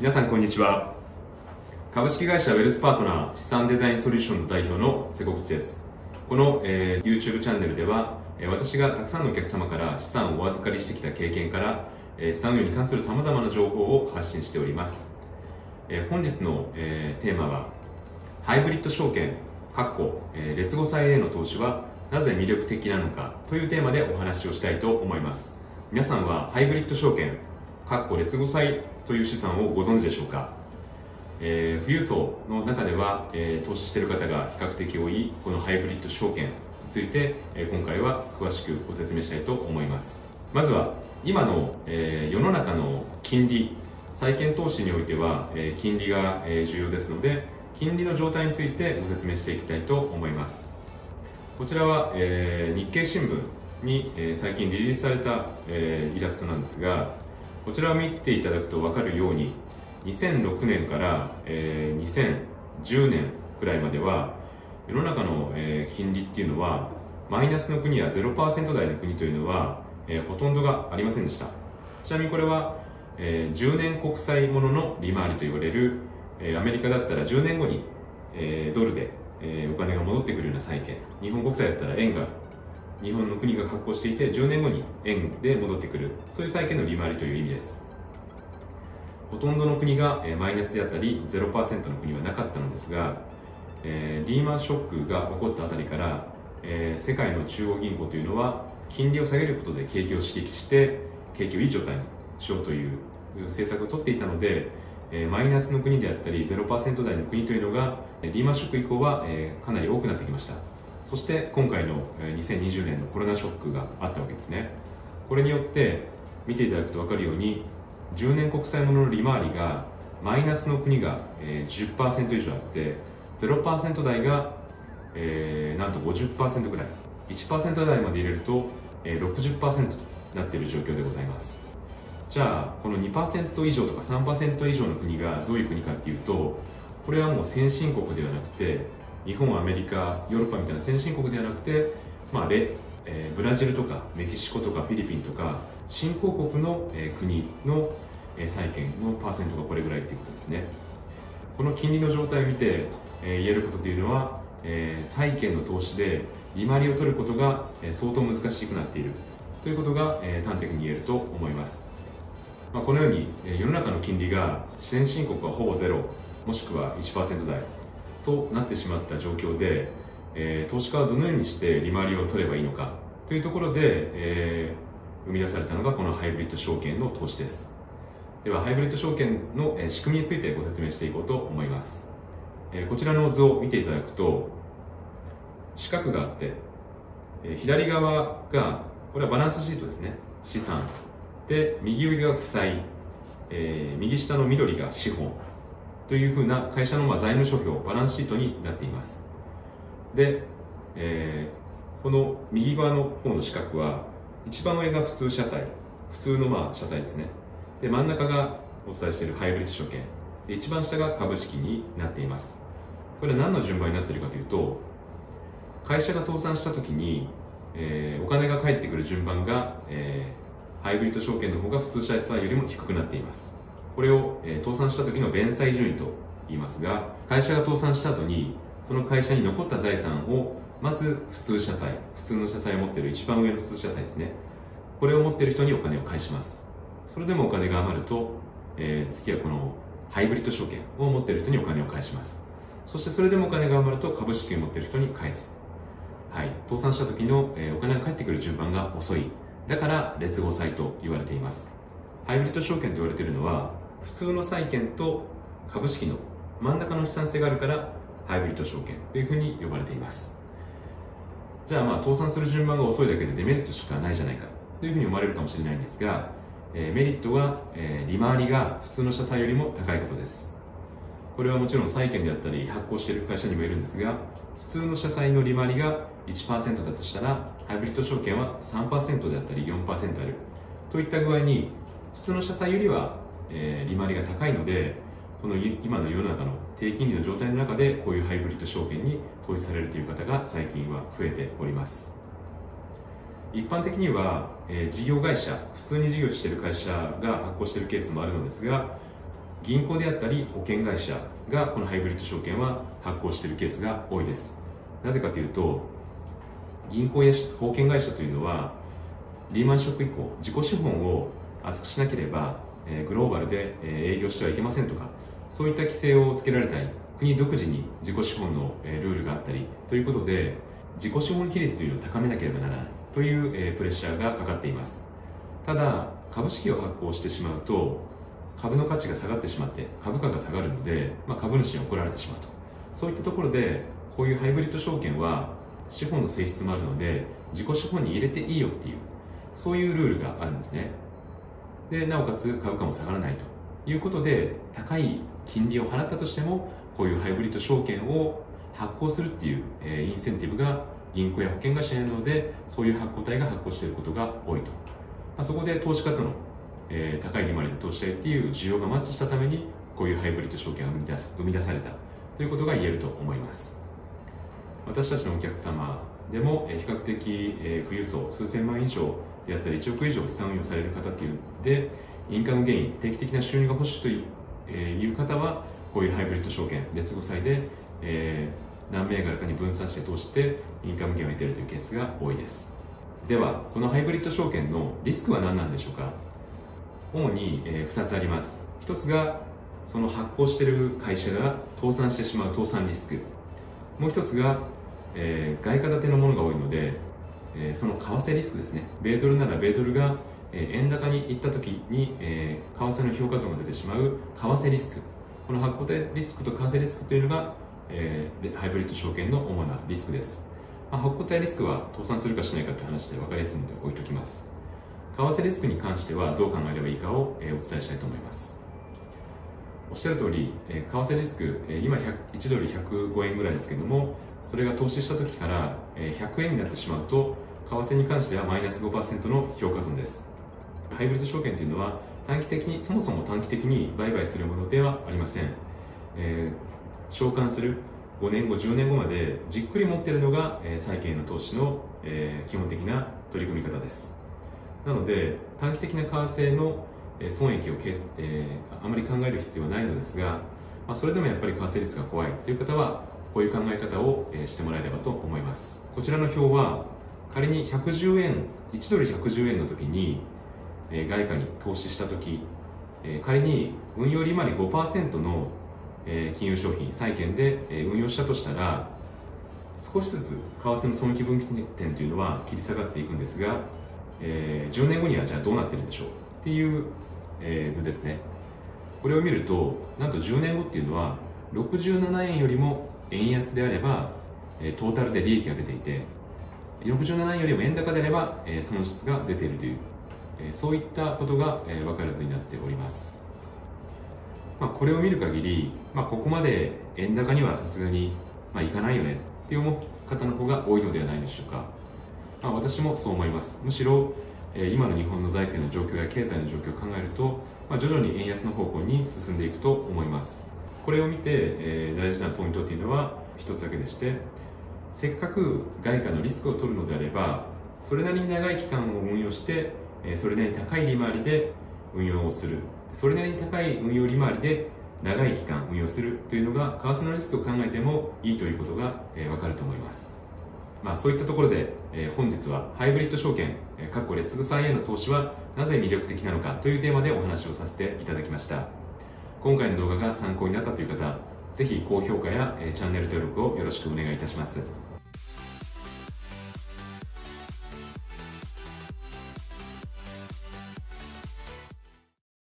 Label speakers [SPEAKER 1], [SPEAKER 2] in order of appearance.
[SPEAKER 1] 皆さんこんにちは。株式会社ウェルスパートナー資産デザインソリューションズ代表の瀬古口です。この、えー、YouTube チャンネルでは、え、私がたくさんのお客様から資産をお預かりしてきた経験から、え、資産運用に関するさまざまな情報を発信しております、えー、本日の、えー、テーマはハイブリッド証券かっこ、えー、劣後債への投資はなぜ魅力的なのかというテーマでお話をしたいと思います。皆さんはハイブリッド証券かっこ劣後債という資産をご存知でしょうか、えー、富裕層の中では、えー、投資している方が比較的多いこのハイブリッド証券について、えー、今回は詳しくご説明したいと思います。まずは今の、えー、世の中の金利債券投資においては、えー、金利が、え、重要ですので金利の状態についてご説明していきたいと思います。こちらは、えー、日経新聞に、えー、最近リリースされた、えー、イラストなんですがこちらを見ていただくと分かるように2006年から、えー、2010年くらいまでは世の中の、えー、金利っていうのはマイナスの国や0%台の国というのは、えー、ほとんどがありませんでした。ちなみにこれは、えー、10年国債ものの利回りと言われる、えー、アメリカだったら10年後に、えー、ドルで、えー、お金が戻ってくるような債券。日本国債だったら円が日本の国が発行していて10年後に円で戻ってくる。そういう債券の利回りという意味です。ほとんどの国がマイナスであったり0%の国はなかったのですが、えー、リーマンショックが起こったあたりから、えー、世界の中央銀行というのは金利を下げることで景気を刺激して景気をいい状態にしようという政策を取っていたので、マイナスの国であったり0%台の国というのがリーマンショック以降は、かなり多くなってきました。そして今回の2020年のコロナショックがあったわけですね。これによって見ていただくと分かるように10年国債ものの利回りがマイナスの国が10%以上あって0%台が、えー、なんと50%ぐらい。1%台まで入れると60%となっている状況でございます。じゃあこの2%以上とか3%以上の国がどういう国かっていうとこれはもう先進国ではなくて日本アメリカヨーロッパみたいな先進国ではなくて、まあレえー、ブラジルとかメキシコとかフィリピンとか新興国の、えー、国の、えー、債券のパーセントがこれぐらいということですね。この金利の状態を見て、えー、言えることというのは、えー、債券の投資で利回りを取ることが、えー、相当難しくなっている。ということが、えー、端的に言えると思います、まあ、このように、えー、世の中の金利が先進国はほぼゼロもしくは1%台。となってしまった状況で、えー、投資家はどのようにして利回りを取ればいいのか。というところで、えー、生み出されたのがこのハイブリッド証券の投資です。ではハイブリッド証券の仕組みについてご説明していこうと思います、えー、こちらの図を見ていただくと四角があって、左側がこれはバランスシートですね。資産。で右上が負債、えー、右下の緑が資本。というふうな会社のま財務諸表バランスシートになっています。で、えー、この右側の方の四角は一番上が普通社債普通のまあ社債ですね。で真ん中がお伝えしているハイブリッド証券。で一番下が株式になっています。これは何の順番になっているかというと会社が倒産した時に、えー、お金が返ってくる順番が、えー、ハイブリッド証券の方が普通社債よりも低くなっています。これを、えー、倒産した時の弁済順位と言いますが会社が倒産した後にその会社に残った財産をまず普通社債普通の社債を持っている一番上の普通社債ですね。これを持っている人にお金を返します。それでもお金が余ると、えー、次はこのハイブリッド証券を持っている人にお金を返します。そしてそれでもお金が余ると株式を持っている人に返す。はい、倒産した時の、えー、お金が返ってくる順番が遅い。だから劣後債と言われています。ハイブリッド証券と言われているのは普通の債券と株式の真ん中の資産性があるからハイブリッド証券というふうに呼ばれています。じゃあまあ倒産する順番が遅いだけでデメリットしかないじゃないかというふうに思われるかもしれないんですが、えー、メリットは、えー、利回りが普通の社債よりも高いことです。これはもちろん債券であったり発行している会社にもいるんですが普通の社債の利回りが1%だとしたらハイブリッド証券は3%であったり4%ある。といった具合に普通の社債よりはえー、利回りが高いのでこの今の世の中の低金利の状態の中でこういうハイブリッド証券に投資されるという方が最近は増えております。一般的には、えー、事業会社普通に事業している会社が発行しているケースもあるのですが銀行であったり保険会社がこのハイブリッド証券は発行しているケースが多いです。なぜかというと銀行や保険会社というのはリーマンショック以降自己資本を厚くしなければ、えグローバルで、営業してはいけませんとかそういった規制をつけられたり国独自に自己資本の、ルールがあったりということで自己資本比率というのを高めなければならないという、プレッシャーがかかっています。ただ株式を発行してしまうと株の価値が下がってしまって株価が下がるので、まあ、株主に怒られてしまうと。そういったところでこういうハイブリッド証券は資本の性質もあるので自己資本に入れていいよっていうそういうルールがあるんですね。でなおかつ株価も下がらないということで高い金利を払ったとしてもこういうハイブリッド証券を発行するっていう、えー、インセンティブが銀行や保険会社にあるのでそういう発行体が発行していることが多いと、まあ、そこで投資家との、えー、高い利回りで投資したいっていう需要がマッチしたためにこういうハイブリッド証券が生み出す生み出されたということが言えると思います。私たちのお客様でも比較的富裕層数千万以上であったり1億以上資産運用される方っていうでインカムゲイン定期的な収入が欲しいという方はこういうハイブリッド証券別後債で、えー、何銘柄かに分散して通してインカムゲインを得ているというケースが多いです。ではこのハイブリッド証券のリスクは何なんでしょうか？主に、え2つあります。1つがその発行している会社が倒産してしまう倒産リスク。もう1つが、えー、外貨建てのものが多いのでえー、その為替リスクですね。米ドルなら米ドルが、えー、円高に行った時に、えー、為替の評価損が出てしまう為替リスク。この発行体リスクと為替リスクというのが、えー、ハイブリッド証券の主なリスクです、まあ、発行体リスクは倒産するかしないかという話で分かりやすいので置いておきます。為替リスクに関してはどう考えればいいかを、えー、お伝えしたいと思います。おっしゃる通り、え、為替リスク、え、今1ドル105円ぐらいですけどもそれが投資した時から100円になってしまうと為替に関してはマイナス5%の評価損です。ハイブリッド証券というのは短期的にそもそも短期的に売買するものではありません、えー、償還する5年後10年後までじっくり持っているのが、えー、債券の投資の、えー、基本的な取り組み方です。なので短期的な為替の損益を、えー、あまり考える必要はないのですが、まあ、それでもやっぱり為替リスクが怖いという方はこういう考え方をしてもらえればと思います。こちらの表は仮に110円1ドル110円の時に外貨に投資した時仮に運用利回り5%の金融商品債券で運用したとしたら少しずつ為替の損益分岐点というのは切り下がっていくんですが10年後にはじゃあどうなってるんでしょう？っていう図ですね。これを見るとなんと10年後っていうのは67円よりも円安であれば、えトータルで利益が出ていて67円よりも円高であれば、え損失が出ているという、えそういったことが、え分かる図になっております、まあ、これを見る限り、まあ、ここまで円高にはさすがに、まあ、いかないよねって思う方の方が多いのではないでしょうか、まあ、私もそう思います。むしろ、え今の日本の財政の状況や経済の状況を考えると、まあ、徐々に円安の方向に進んでいくと思います。これを見て、えー、大事なポイントっていうのは一つだけでしてせっかく外貨のリスクを取るのであればそれなりに長い期間を運用してそれなりに高い利回りで運用をする。それなりに高い運用利回りで長い期間運用するというのが為替のリスクを考えてもいいということが分かると思います。まあ、そういったところで、え本日はハイブリッド証券、えー、レッツグ債への投資はなぜ魅力的なのかというテーマでお話をさせていただきました。今回の動画が参考になったという方ぜひ高評価やチャンネル登録をよろしくお願いいたします。